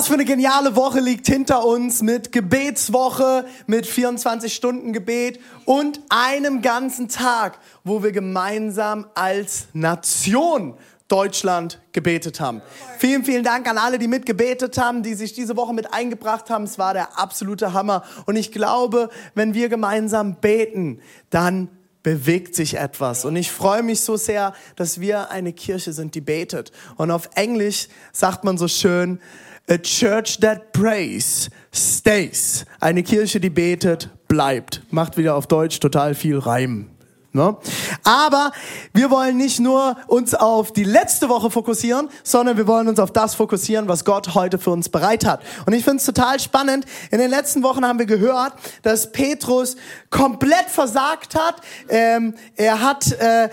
Was für eine geniale Woche liegt hinter uns mit Gebetswoche, mit 24 Stunden Gebet und einem ganzen Tag, wo wir gemeinsam als Nation Deutschland gebetet haben. Vielen, vielen Dank an alle, die mitgebetet haben, die sich diese Woche mit eingebracht haben. Es war der absolute Hammer. Und ich glaube, wenn wir gemeinsam beten, dann bewegt sich etwas. Und ich freue mich so sehr, dass wir eine Kirche sind, die betet. Und auf Englisch sagt man so schön, A church that prays stays. Eine Kirche, die betet, bleibt. Macht wieder auf Deutsch total viel Reim. Ne? Aber wir wollen nicht nur uns auf die letzte Woche fokussieren, sondern wir wollen uns auf das fokussieren, was Gott heute für uns bereit hat. Und ich finde es total spannend. In den letzten Wochen haben wir gehört, dass Petrus komplett versagt hat. Ähm, er hat äh,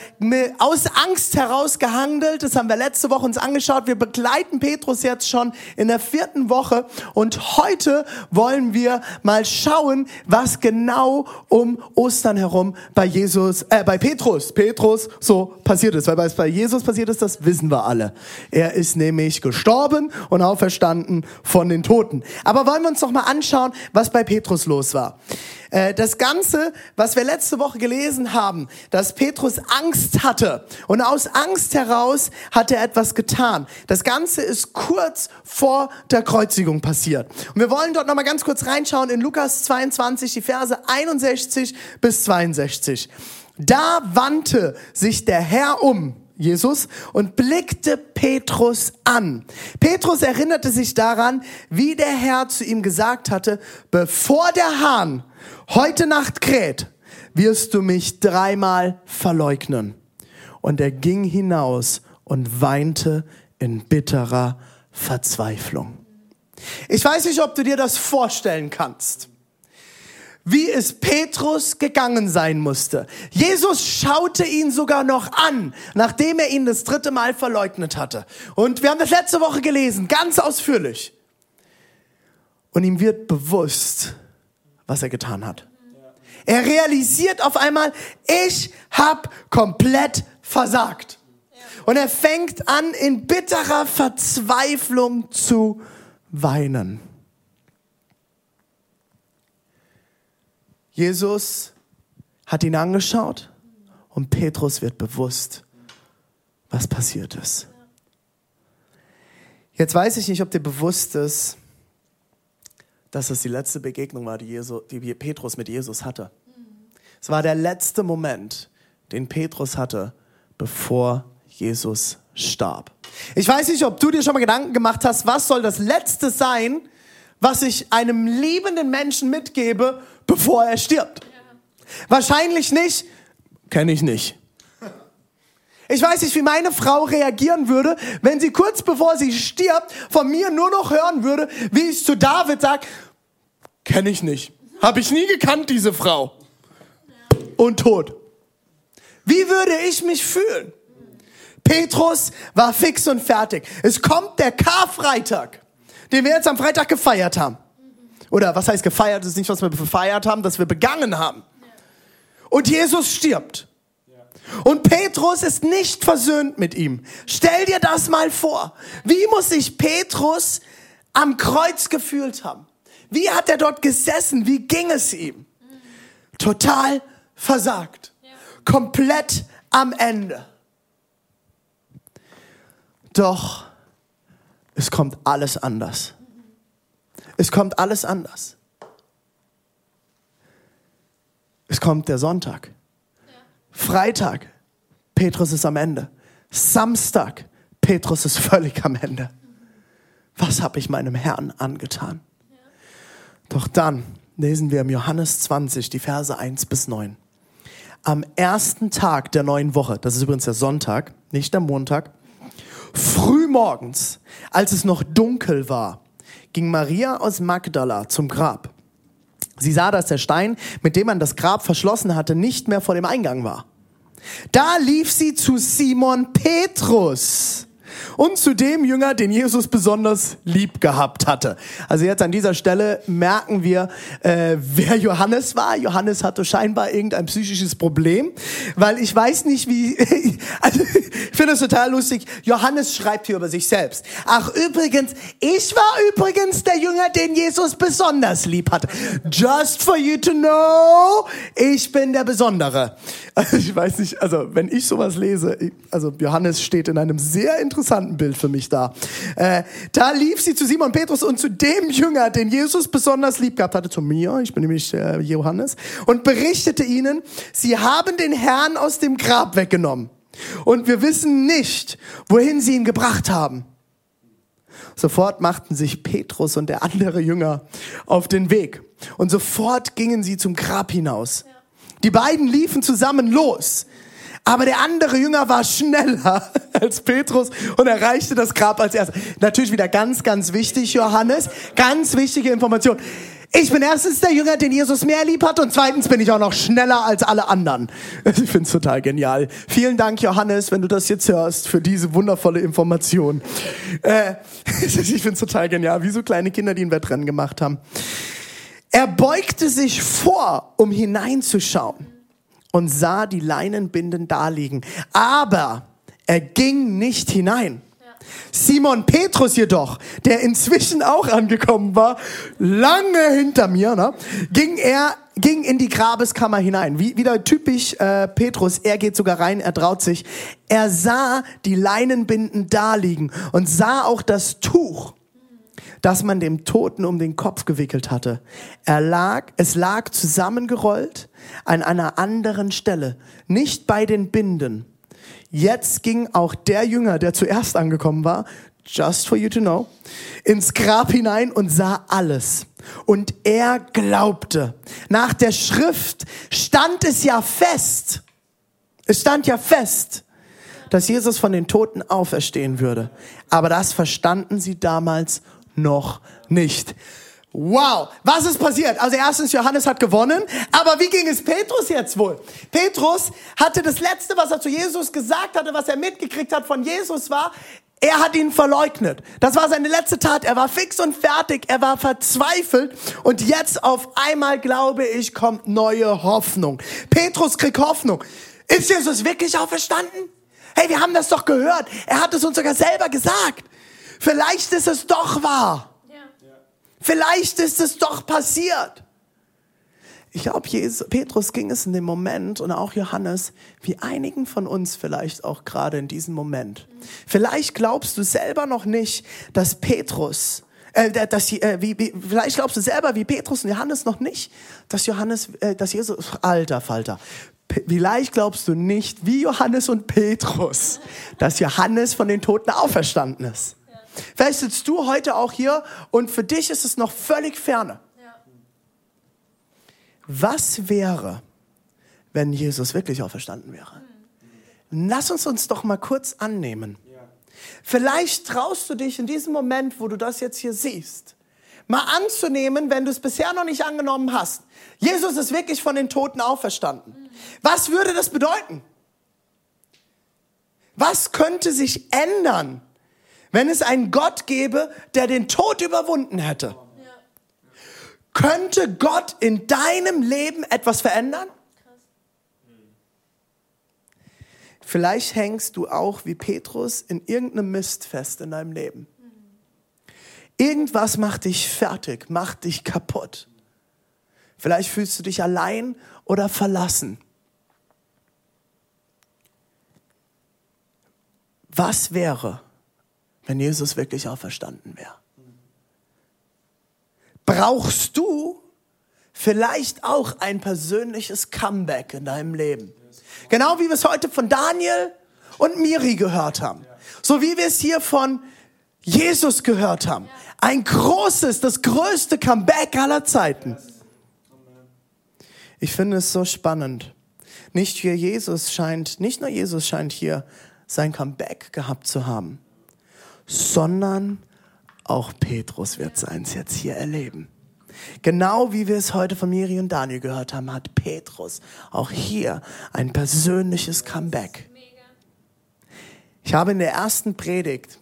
aus Angst heraus gehandelt. Das haben wir letzte Woche uns angeschaut. Wir begleiten Petrus jetzt schon in der vierten Woche. Und heute wollen wir mal schauen, was genau um Ostern herum bei Jesus äh, bei Petrus, Petrus so passiert ist. Weil bei Jesus passiert ist, das wissen wir alle. Er ist nämlich gestorben und auferstanden von den Toten. Aber wollen wir uns noch mal anschauen, was bei Petrus los war. Äh, das Ganze, was wir letzte Woche gelesen haben, dass Petrus Angst hatte und aus Angst heraus hat er etwas getan. Das Ganze ist kurz vor der Kreuzigung passiert. Und wir wollen dort nochmal ganz kurz reinschauen in Lukas 22, die Verse 61 bis 62. Da wandte sich der Herr um, Jesus, und blickte Petrus an. Petrus erinnerte sich daran, wie der Herr zu ihm gesagt hatte, bevor der Hahn heute Nacht kräht, wirst du mich dreimal verleugnen. Und er ging hinaus und weinte in bitterer Verzweiflung. Ich weiß nicht, ob du dir das vorstellen kannst wie es Petrus gegangen sein musste. Jesus schaute ihn sogar noch an, nachdem er ihn das dritte Mal verleugnet hatte. Und wir haben das letzte Woche gelesen, ganz ausführlich. Und ihm wird bewusst, was er getan hat. Er realisiert auf einmal, ich habe komplett versagt. Und er fängt an, in bitterer Verzweiflung zu weinen. Jesus hat ihn angeschaut und Petrus wird bewusst, was passiert ist. Jetzt weiß ich nicht, ob dir bewusst ist, dass es die letzte Begegnung war, die, Jesu, die Petrus mit Jesus hatte. Es war der letzte Moment, den Petrus hatte, bevor Jesus starb. Ich weiß nicht, ob du dir schon mal Gedanken gemacht hast, was soll das Letzte sein, was ich einem liebenden Menschen mitgebe, bevor er stirbt. Wahrscheinlich nicht, kenne ich nicht. Ich weiß nicht, wie meine Frau reagieren würde, wenn sie kurz bevor sie stirbt von mir nur noch hören würde, wie ich zu David sage, kenne ich nicht. Habe ich nie gekannt, diese Frau. Und tot. Wie würde ich mich fühlen? Petrus war fix und fertig. Es kommt der Karfreitag, den wir jetzt am Freitag gefeiert haben. Oder was heißt gefeiert? Das ist nicht, was wir gefeiert haben, dass wir begangen haben. Und Jesus stirbt. Und Petrus ist nicht versöhnt mit ihm. Stell dir das mal vor. Wie muss sich Petrus am Kreuz gefühlt haben? Wie hat er dort gesessen? Wie ging es ihm? Total versagt. Komplett am Ende. Doch es kommt alles anders. Es kommt alles anders. Es kommt der Sonntag. Freitag, Petrus ist am Ende. Samstag, Petrus ist völlig am Ende. Was habe ich meinem Herrn angetan? Doch dann lesen wir im Johannes 20 die Verse 1 bis 9. Am ersten Tag der neuen Woche, das ist übrigens der Sonntag, nicht der Montag, früh morgens, als es noch dunkel war, ging Maria aus Magdala zum Grab. Sie sah, dass der Stein, mit dem man das Grab verschlossen hatte, nicht mehr vor dem Eingang war. Da lief sie zu Simon Petrus und zu dem Jünger, den Jesus besonders lieb gehabt hatte. Also jetzt an dieser Stelle merken wir, äh, wer Johannes war. Johannes hatte scheinbar irgendein psychisches Problem, weil ich weiß nicht, wie. also, ich finde es total lustig. Johannes schreibt hier über sich selbst. Ach übrigens, ich war übrigens der Jünger, den Jesus besonders lieb hatte. Just for you to know, ich bin der Besondere. Also ich weiß nicht, also wenn ich sowas lese, also Johannes steht in einem sehr interessanten Bild für mich da. Äh, da lief sie zu Simon Petrus und zu dem Jünger, den Jesus besonders lieb gehabt hatte, zu mir, ich bin nämlich äh, Johannes, und berichtete ihnen, sie haben den Herrn aus dem Grab weggenommen. Und wir wissen nicht, wohin sie ihn gebracht haben. Sofort machten sich Petrus und der andere Jünger auf den Weg. Und sofort gingen sie zum Grab hinaus. Die beiden liefen zusammen los. Aber der andere Jünger war schneller als Petrus und erreichte das Grab als erster. Natürlich wieder ganz, ganz wichtig, Johannes. Ganz wichtige Information. Ich bin erstens der Jünger, den Jesus mehr lieb hat und zweitens bin ich auch noch schneller als alle anderen. Ich finde es total genial. Vielen Dank, Johannes, wenn du das jetzt hörst, für diese wundervolle Information. Äh, ich finde es total genial, wie so kleine Kinder, die ein Wettrennen gemacht haben. Er beugte sich vor, um hineinzuschauen und sah die Leinenbinden daliegen. Aber er ging nicht hinein. Simon Petrus jedoch, der inzwischen auch angekommen war, lange hinter mir, ne, ging er ging in die Grabeskammer hinein. Wie, wieder typisch äh, Petrus, er geht sogar rein, er traut sich. Er sah die Leinenbinden daliegen und sah auch das Tuch, das man dem Toten um den Kopf gewickelt hatte. Er lag, es lag zusammengerollt an einer anderen Stelle, nicht bei den Binden. Jetzt ging auch der Jünger, der zuerst angekommen war, just for you to know, ins Grab hinein und sah alles. Und er glaubte. Nach der Schrift stand es ja fest. Es stand ja fest, dass Jesus von den Toten auferstehen würde. Aber das verstanden sie damals noch nicht. Wow, was ist passiert? Also erstens, Johannes hat gewonnen, aber wie ging es Petrus jetzt wohl? Petrus hatte das Letzte, was er zu Jesus gesagt hatte, was er mitgekriegt hat von Jesus war, er hat ihn verleugnet. Das war seine letzte Tat. Er war fix und fertig. Er war verzweifelt. Und jetzt auf einmal, glaube ich, kommt neue Hoffnung. Petrus kriegt Hoffnung. Ist Jesus wirklich auferstanden? Hey, wir haben das doch gehört. Er hat es uns sogar selber gesagt. Vielleicht ist es doch wahr. Vielleicht ist es doch passiert. Ich glaube, Petrus ging es in dem Moment und auch Johannes, wie einigen von uns vielleicht auch gerade in diesem Moment. Vielleicht glaubst du selber noch nicht, dass Petrus, äh, dass, äh, wie, wie, vielleicht glaubst du selber wie Petrus und Johannes noch nicht, dass Johannes, äh, dass Jesus, alter Falter, Vielleicht glaubst du nicht, wie Johannes und Petrus, dass Johannes von den Toten auferstanden ist. Vielleicht sitzt du heute auch hier und für dich ist es noch völlig ferne. Was wäre, wenn Jesus wirklich auferstanden wäre? Lass uns uns doch mal kurz annehmen. Vielleicht traust du dich in diesem Moment, wo du das jetzt hier siehst, mal anzunehmen, wenn du es bisher noch nicht angenommen hast. Jesus ist wirklich von den Toten auferstanden. Was würde das bedeuten? Was könnte sich ändern, wenn es einen Gott gäbe, der den Tod überwunden hätte? Könnte Gott in deinem Leben etwas verändern? Vielleicht hängst du auch wie Petrus in irgendeinem Mist fest in deinem Leben. Irgendwas macht dich fertig, macht dich kaputt. Vielleicht fühlst du dich allein oder verlassen. Was wäre, wenn Jesus wirklich auferstanden wäre? Brauchst du vielleicht auch ein persönliches Comeback in deinem Leben? Genau wie wir es heute von Daniel und Miri gehört haben. So wie wir es hier von Jesus gehört haben. Ein großes, das größte Comeback aller Zeiten. Ich finde es so spannend. Nicht hier Jesus scheint, nicht nur Jesus scheint hier sein Comeback gehabt zu haben, sondern auch Petrus wird seins jetzt hier erleben. Genau wie wir es heute von Miri und Daniel gehört haben, hat Petrus auch hier ein persönliches Comeback. Ich habe in der ersten Predigt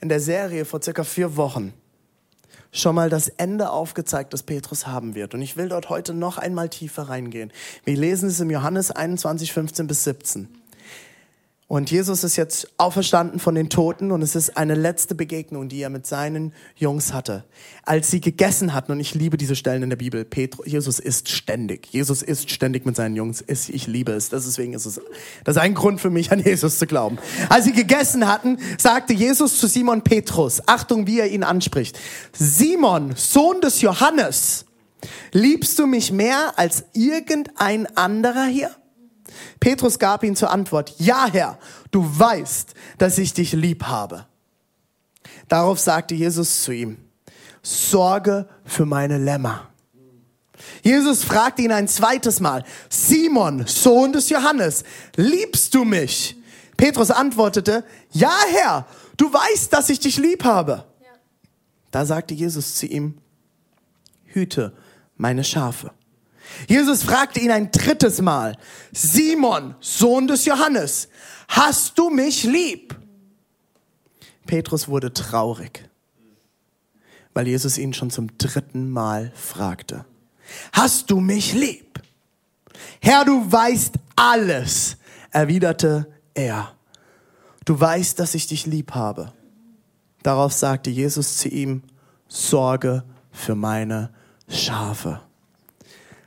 in der Serie vor circa vier Wochen schon mal das Ende aufgezeigt, das Petrus haben wird. Und ich will dort heute noch einmal tiefer reingehen. Wir lesen es im Johannes 21, 15 bis 17. Und Jesus ist jetzt auferstanden von den Toten und es ist eine letzte Begegnung, die er mit seinen Jungs hatte. Als sie gegessen hatten, und ich liebe diese Stellen in der Bibel, Petrus, Jesus ist ständig. Jesus ist ständig mit seinen Jungs. Ich liebe es. Deswegen ist es, das ist ein Grund für mich, an Jesus zu glauben. Als sie gegessen hatten, sagte Jesus zu Simon Petrus, Achtung, wie er ihn anspricht. Simon, Sohn des Johannes, liebst du mich mehr als irgendein anderer hier? Petrus gab ihm zur Antwort, ja Herr, du weißt, dass ich dich lieb habe. Darauf sagte Jesus zu ihm, Sorge für meine Lämmer. Jesus fragte ihn ein zweites Mal, Simon, Sohn des Johannes, liebst du mich? Petrus antwortete, ja Herr, du weißt, dass ich dich lieb habe. Da sagte Jesus zu ihm, hüte meine Schafe. Jesus fragte ihn ein drittes Mal, Simon, Sohn des Johannes, hast du mich lieb? Petrus wurde traurig, weil Jesus ihn schon zum dritten Mal fragte. Hast du mich lieb? Herr, du weißt alles, erwiderte er. Du weißt, dass ich dich lieb habe. Darauf sagte Jesus zu ihm, Sorge für meine Schafe.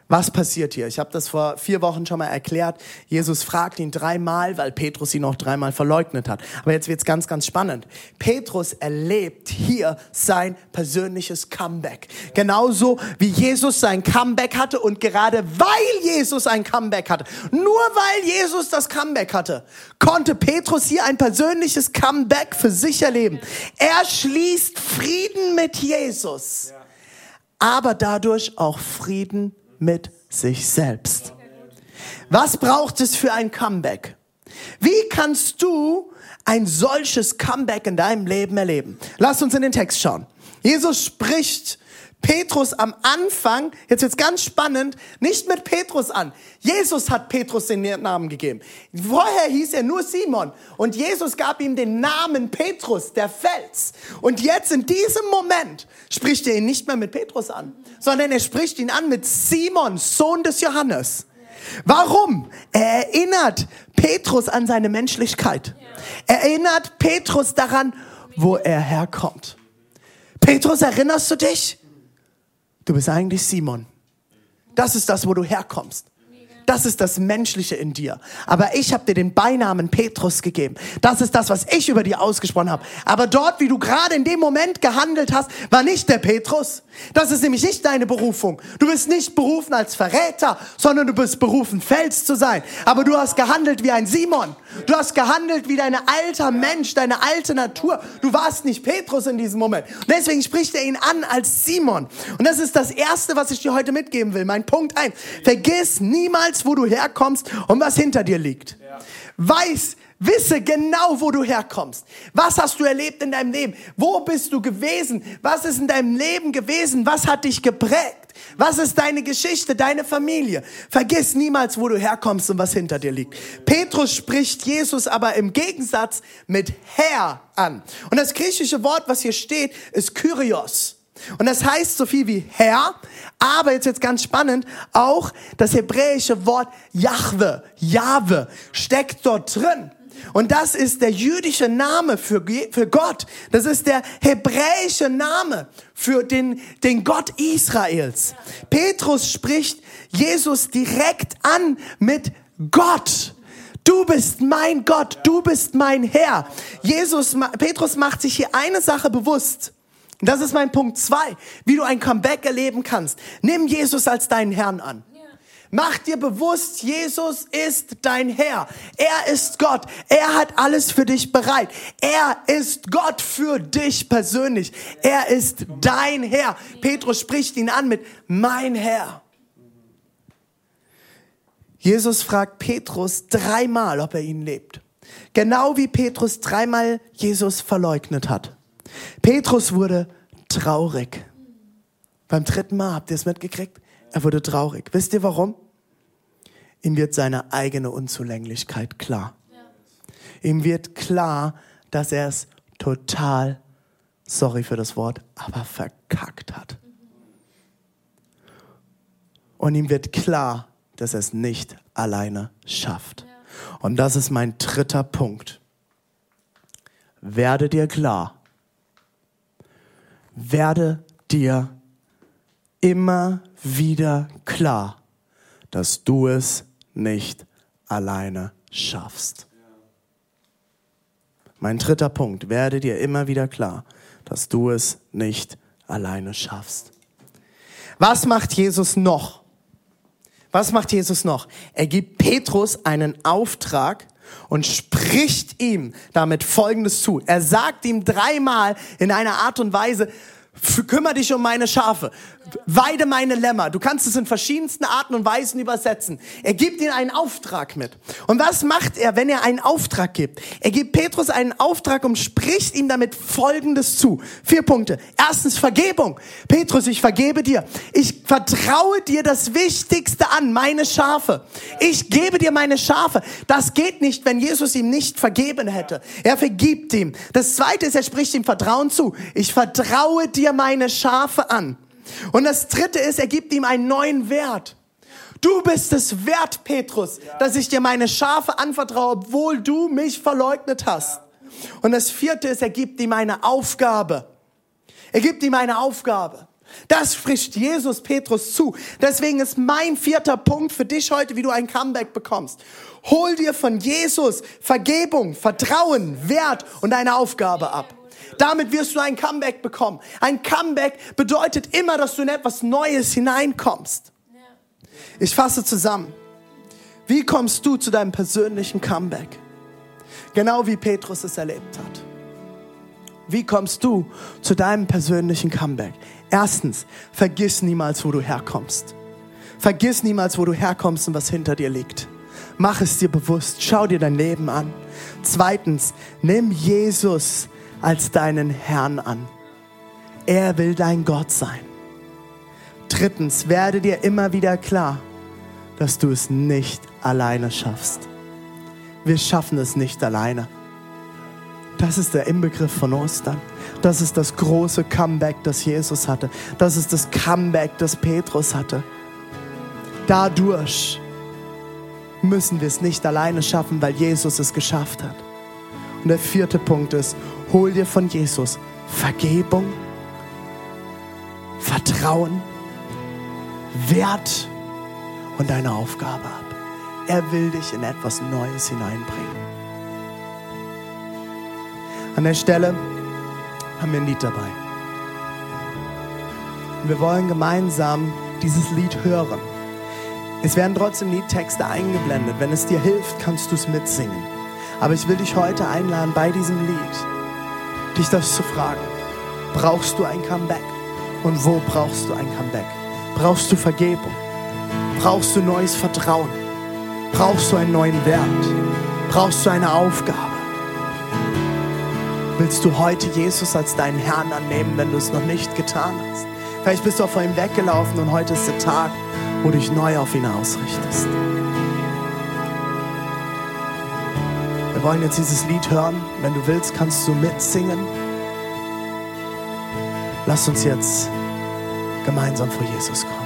Was passiert hier? Ich habe das vor vier Wochen schon mal erklärt. Jesus fragt ihn dreimal, weil Petrus ihn noch dreimal verleugnet hat. Aber jetzt wird's ganz, ganz spannend. Petrus erlebt hier sein persönliches Comeback. Genauso wie Jesus sein Comeback hatte und gerade weil Jesus ein Comeback hatte, nur weil Jesus das Comeback hatte, konnte Petrus hier ein persönliches Comeback für sich erleben. Er schließt Frieden mit Jesus, aber dadurch auch Frieden mit sich selbst. Was braucht es für ein Comeback? Wie kannst du ein solches Comeback in deinem Leben erleben? Lass uns in den Text schauen. Jesus spricht Petrus am Anfang, jetzt wird's ganz spannend, nicht mit Petrus an. Jesus hat Petrus den Namen gegeben. Vorher hieß er nur Simon und Jesus gab ihm den Namen Petrus, der Fels. Und jetzt in diesem Moment spricht er ihn nicht mehr mit Petrus an, sondern er spricht ihn an mit Simon, Sohn des Johannes. Warum? Er erinnert Petrus an seine Menschlichkeit. Er erinnert Petrus daran, wo er herkommt. Petrus, erinnerst du dich? Du bist eigentlich Simon. Das ist das, wo du herkommst. Das ist das Menschliche in dir. Aber ich habe dir den Beinamen Petrus gegeben. Das ist das, was ich über dir ausgesprochen habe. Aber dort, wie du gerade in dem Moment gehandelt hast, war nicht der Petrus. Das ist nämlich nicht deine Berufung. Du bist nicht berufen als Verräter, sondern du bist berufen, Fels zu sein. Aber du hast gehandelt wie ein Simon. Du hast gehandelt wie dein alter Mensch, deine alte Natur. Du warst nicht Petrus in diesem Moment. Und deswegen spricht er ihn an als Simon. Und das ist das Erste, was ich dir heute mitgeben will. Mein Punkt eins: Vergiss niemals wo du herkommst und was hinter dir liegt. Weiß, wisse genau, wo du herkommst. Was hast du erlebt in deinem Leben? Wo bist du gewesen? Was ist in deinem Leben gewesen? Was hat dich geprägt? Was ist deine Geschichte, deine Familie? Vergiss niemals, wo du herkommst und was hinter dir liegt. Petrus spricht Jesus aber im Gegensatz mit Herr an. Und das griechische Wort, was hier steht, ist Kyrios. Und das heißt so viel wie Herr, aber jetzt jetzt ganz spannend, auch das hebräische Wort Jahwe, Jahwe steckt dort drin. Und das ist der jüdische Name für, für Gott. Das ist der hebräische Name für den, den Gott Israels. Petrus spricht Jesus direkt an mit Gott. Du bist mein Gott, du bist mein Herr. Jesus, Petrus macht sich hier eine Sache bewusst. Das ist mein Punkt zwei, wie du ein Comeback erleben kannst. Nimm Jesus als deinen Herrn an. Mach dir bewusst, Jesus ist dein Herr. Er ist Gott. Er hat alles für dich bereit. Er ist Gott für dich persönlich. Er ist dein Herr. Petrus spricht ihn an mit mein Herr. Jesus fragt Petrus dreimal, ob er ihn lebt. Genau wie Petrus dreimal Jesus verleugnet hat. Petrus wurde traurig. Beim dritten Mal habt ihr es mitgekriegt? Er wurde traurig. Wisst ihr warum? Ihm wird seine eigene Unzulänglichkeit klar. Ihm wird klar, dass er es total, sorry für das Wort, aber verkackt hat. Und ihm wird klar, dass er es nicht alleine schafft. Und das ist mein dritter Punkt. Werde dir klar. Werde dir immer wieder klar, dass du es nicht alleine schaffst. Mein dritter Punkt, werde dir immer wieder klar, dass du es nicht alleine schaffst. Was macht Jesus noch? Was macht Jesus noch? Er gibt Petrus einen Auftrag und spricht ihm damit Folgendes zu. Er sagt ihm dreimal in einer Art und Weise, kümmere dich um meine Schafe, weide meine Lämmer. Du kannst es in verschiedensten Arten und Weisen übersetzen. Er gibt ihnen einen Auftrag mit. Und was macht er, wenn er einen Auftrag gibt? Er gibt Petrus einen Auftrag und spricht ihm damit Folgendes zu. Vier Punkte. Erstens Vergebung. Petrus, ich vergebe dir. Ich vertraue dir das Wichtigste an, meine Schafe. Ich gebe dir meine Schafe. Das geht nicht, wenn Jesus ihm nicht vergeben hätte. Er vergibt ihm. Das zweite ist, er spricht ihm Vertrauen zu. Ich vertraue dir meine Schafe an. Und das dritte ist, er gibt ihm einen neuen Wert. Du bist es wert, Petrus, dass ich dir meine Schafe anvertraue, obwohl du mich verleugnet hast. Und das vierte ist, er gibt ihm eine Aufgabe. Er gibt ihm eine Aufgabe. Das spricht Jesus Petrus zu. Deswegen ist mein vierter Punkt für dich heute, wie du ein Comeback bekommst. Hol dir von Jesus Vergebung, Vertrauen, Wert und eine Aufgabe ab. Damit wirst du ein Comeback bekommen. Ein Comeback bedeutet immer, dass du in etwas Neues hineinkommst. Ich fasse zusammen. Wie kommst du zu deinem persönlichen Comeback? Genau wie Petrus es erlebt hat. Wie kommst du zu deinem persönlichen Comeback? Erstens, vergiss niemals, wo du herkommst. Vergiss niemals, wo du herkommst und was hinter dir liegt. Mach es dir bewusst. Schau dir dein Leben an. Zweitens, nimm Jesus als deinen Herrn an. Er will dein Gott sein. Drittens, werde dir immer wieder klar, dass du es nicht alleine schaffst. Wir schaffen es nicht alleine. Das ist der Inbegriff von Ostern. Das ist das große Comeback, das Jesus hatte. Das ist das Comeback, das Petrus hatte. Dadurch müssen wir es nicht alleine schaffen, weil Jesus es geschafft hat. Und der vierte Punkt ist, hol dir von Jesus Vergebung, Vertrauen, Wert und deine Aufgabe ab. Er will dich in etwas Neues hineinbringen. An der Stelle haben wir ein Lied dabei. Wir wollen gemeinsam dieses Lied hören. Es werden trotzdem Liedtexte eingeblendet. Wenn es dir hilft, kannst du es mitsingen. Aber ich will dich heute einladen, bei diesem Lied, dich das zu fragen. Brauchst du ein Comeback? Und wo brauchst du ein Comeback? Brauchst du Vergebung? Brauchst du neues Vertrauen? Brauchst du einen neuen Wert? Brauchst du eine Aufgabe? Willst du heute Jesus als deinen Herrn annehmen, wenn du es noch nicht getan hast? Vielleicht bist du vor ihm weggelaufen und heute ist der Tag, wo du dich neu auf ihn ausrichtest. Wollen jetzt dieses Lied hören. Wenn du willst, kannst du mitsingen. Lass uns jetzt gemeinsam vor Jesus kommen.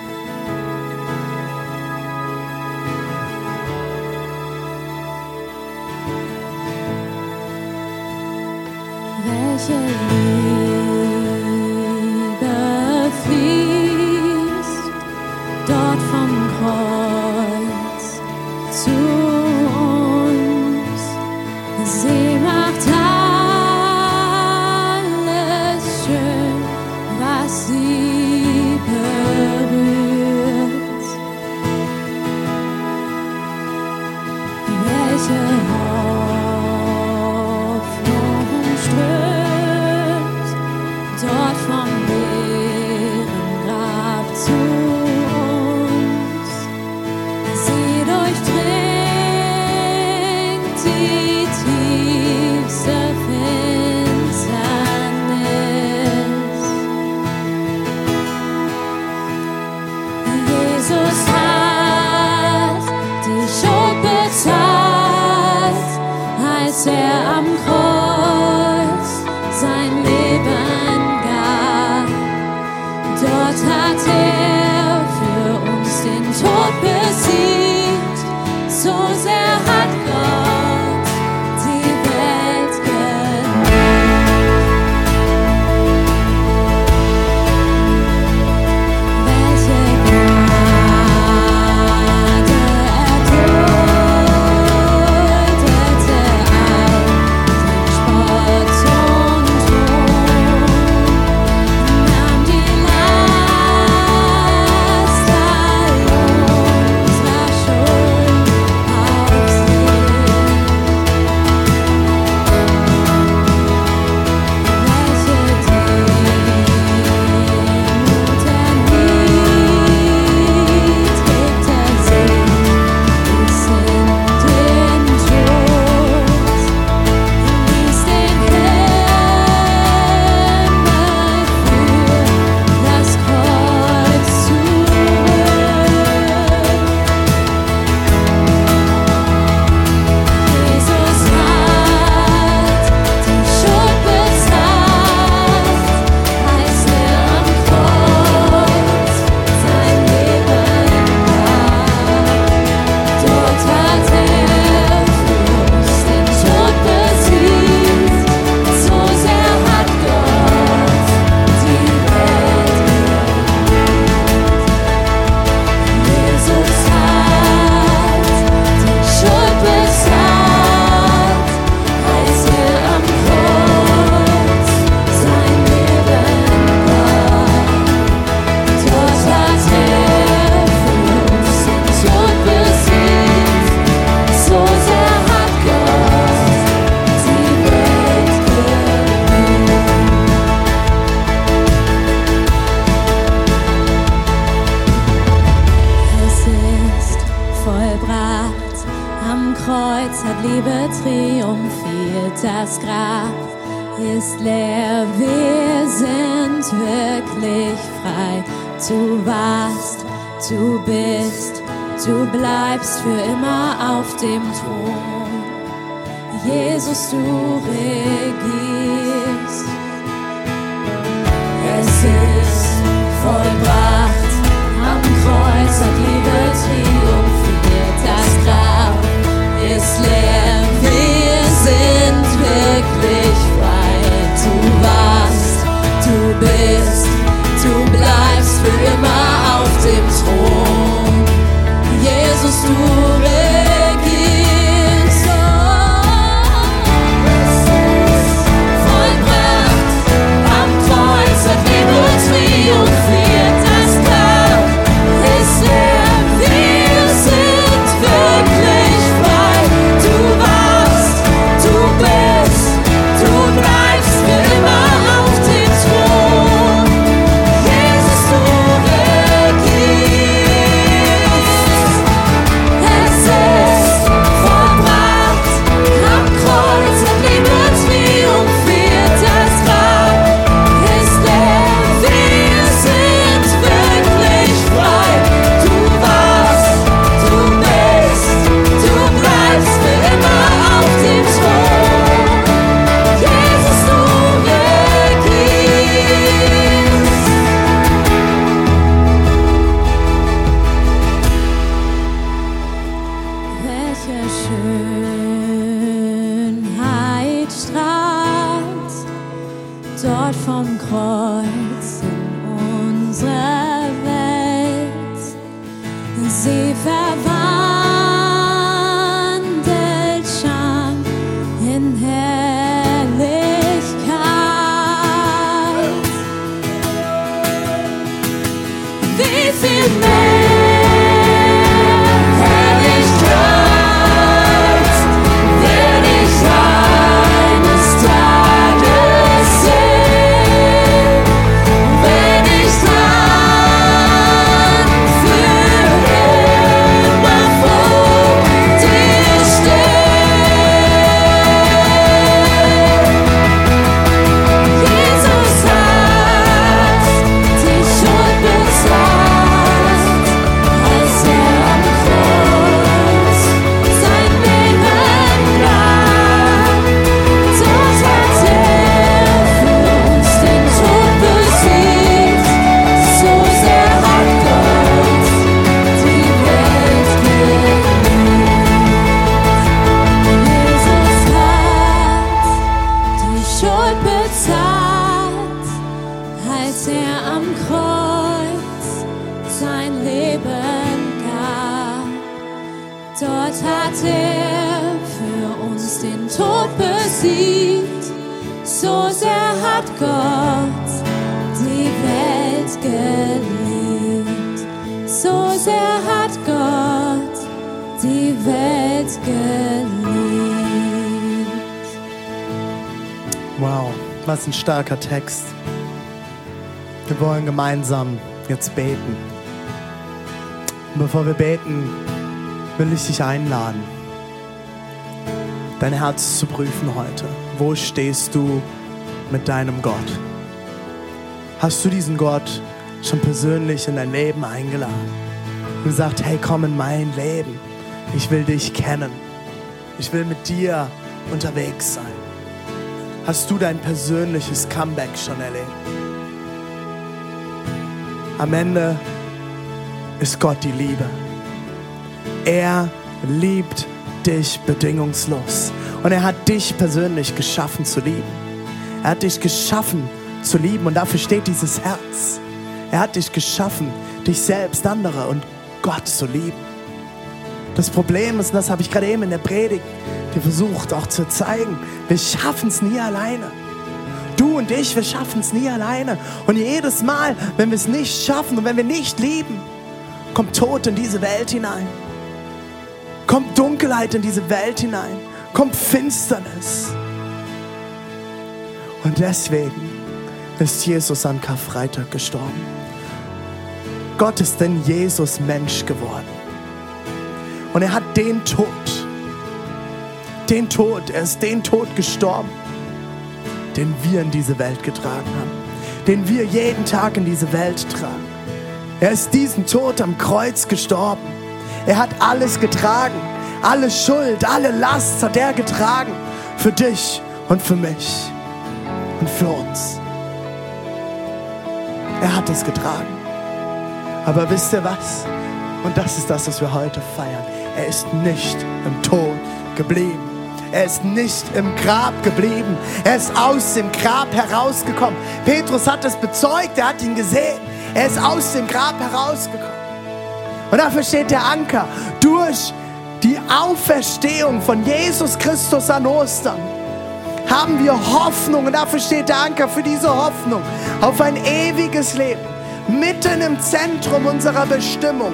Was das Grab ist leer, wir sind wirklich frei. Du warst, du bist, du bleibst für immer auf dem Thron. Jesus, du regierst. Es ist vollbracht, am Kreuz hat Liebe triumphiert, das Grab ist leer, ein starker Text. Wir wollen gemeinsam jetzt beten. Und bevor wir beten, will ich dich einladen, dein Herz zu prüfen heute. Wo stehst du mit deinem Gott? Hast du diesen Gott schon persönlich in dein Leben eingeladen? Und gesagt, hey, komm in mein Leben. Ich will dich kennen. Ich will mit dir unterwegs sein. Hast du dein persönliches Comeback schon erlebt? Am Ende ist Gott die Liebe. Er liebt dich bedingungslos. Und er hat dich persönlich geschaffen zu lieben. Er hat dich geschaffen zu lieben und dafür steht dieses Herz. Er hat dich geschaffen, dich selbst, andere und Gott zu lieben. Das Problem ist, und das habe ich gerade eben in der Predigt dir versucht auch zu zeigen, wir schaffen es nie alleine. Du und ich, wir schaffen es nie alleine. Und jedes Mal, wenn wir es nicht schaffen und wenn wir nicht lieben, kommt Tod in diese Welt hinein. Kommt Dunkelheit in diese Welt hinein. Kommt Finsternis. Und deswegen ist Jesus an Karfreitag gestorben. Gott ist in Jesus Mensch geworden. Und er hat den Tod, den Tod, er ist den Tod gestorben, den wir in diese Welt getragen haben, den wir jeden Tag in diese Welt tragen. Er ist diesen Tod am Kreuz gestorben. Er hat alles getragen, alle Schuld, alle Last hat er getragen für dich und für mich und für uns. Er hat es getragen. Aber wisst ihr was? Und das ist das, was wir heute feiern. Er ist nicht im Tod geblieben. Er ist nicht im Grab geblieben. Er ist aus dem Grab herausgekommen. Petrus hat es bezeugt, er hat ihn gesehen. Er ist aus dem Grab herausgekommen. Und dafür steht der Anker. Durch die Auferstehung von Jesus Christus an Ostern haben wir Hoffnung. Und dafür steht der Anker für diese Hoffnung auf ein ewiges Leben. Mitten im Zentrum unserer Bestimmung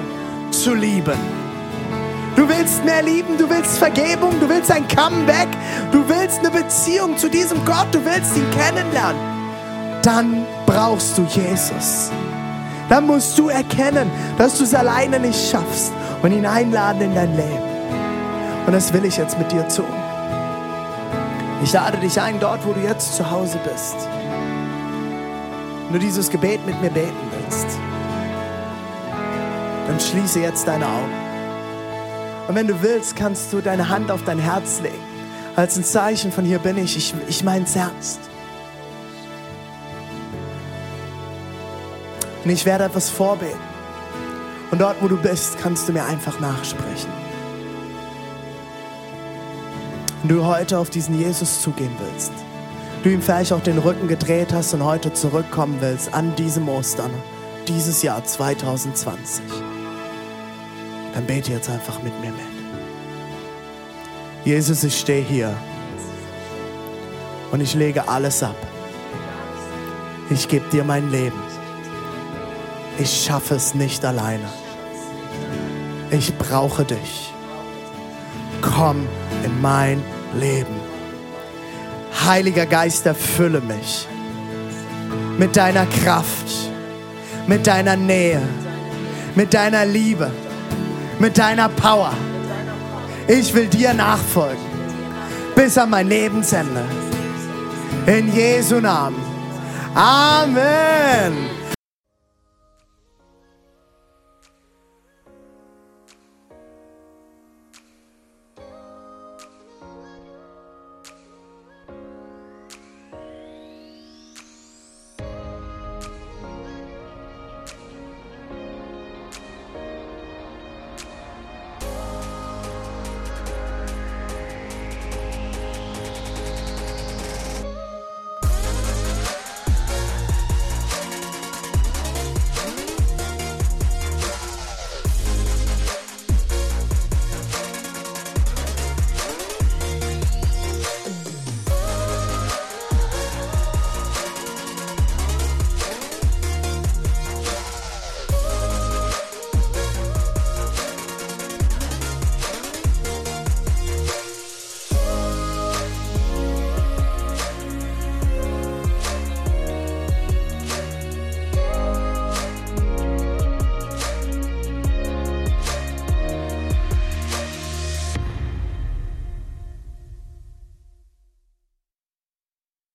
zu lieben. Du willst mehr lieben, du willst Vergebung, du willst ein Comeback, du willst eine Beziehung zu diesem Gott, du willst ihn kennenlernen. Dann brauchst du Jesus. Dann musst du erkennen, dass du es alleine nicht schaffst und ihn einladen in dein Leben. Und das will ich jetzt mit dir tun. Ich lade dich ein, dort, wo du jetzt zu Hause bist. Du dieses Gebet mit mir beten willst, dann schließe jetzt deine Augen. Und wenn du willst, kannst du deine Hand auf dein Herz legen. Als ein Zeichen von hier bin ich, ich, ich mein's ernst. Und ich werde etwas vorbeten. Und dort, wo du bist, kannst du mir einfach nachsprechen. Wenn du heute auf diesen Jesus zugehen willst, du ihm vielleicht auch den Rücken gedreht hast und heute zurückkommen willst an diesem Ostern, dieses Jahr 2020, dann bete jetzt einfach mit mir mit. Jesus, ich stehe hier und ich lege alles ab. Ich gebe dir mein Leben. Ich schaffe es nicht alleine. Ich brauche dich. Komm in mein Leben. Heiliger Geist, erfülle mich mit deiner Kraft, mit deiner Nähe, mit deiner Liebe, mit deiner Power. Ich will dir nachfolgen bis an mein Lebensende. In Jesu Namen. Amen.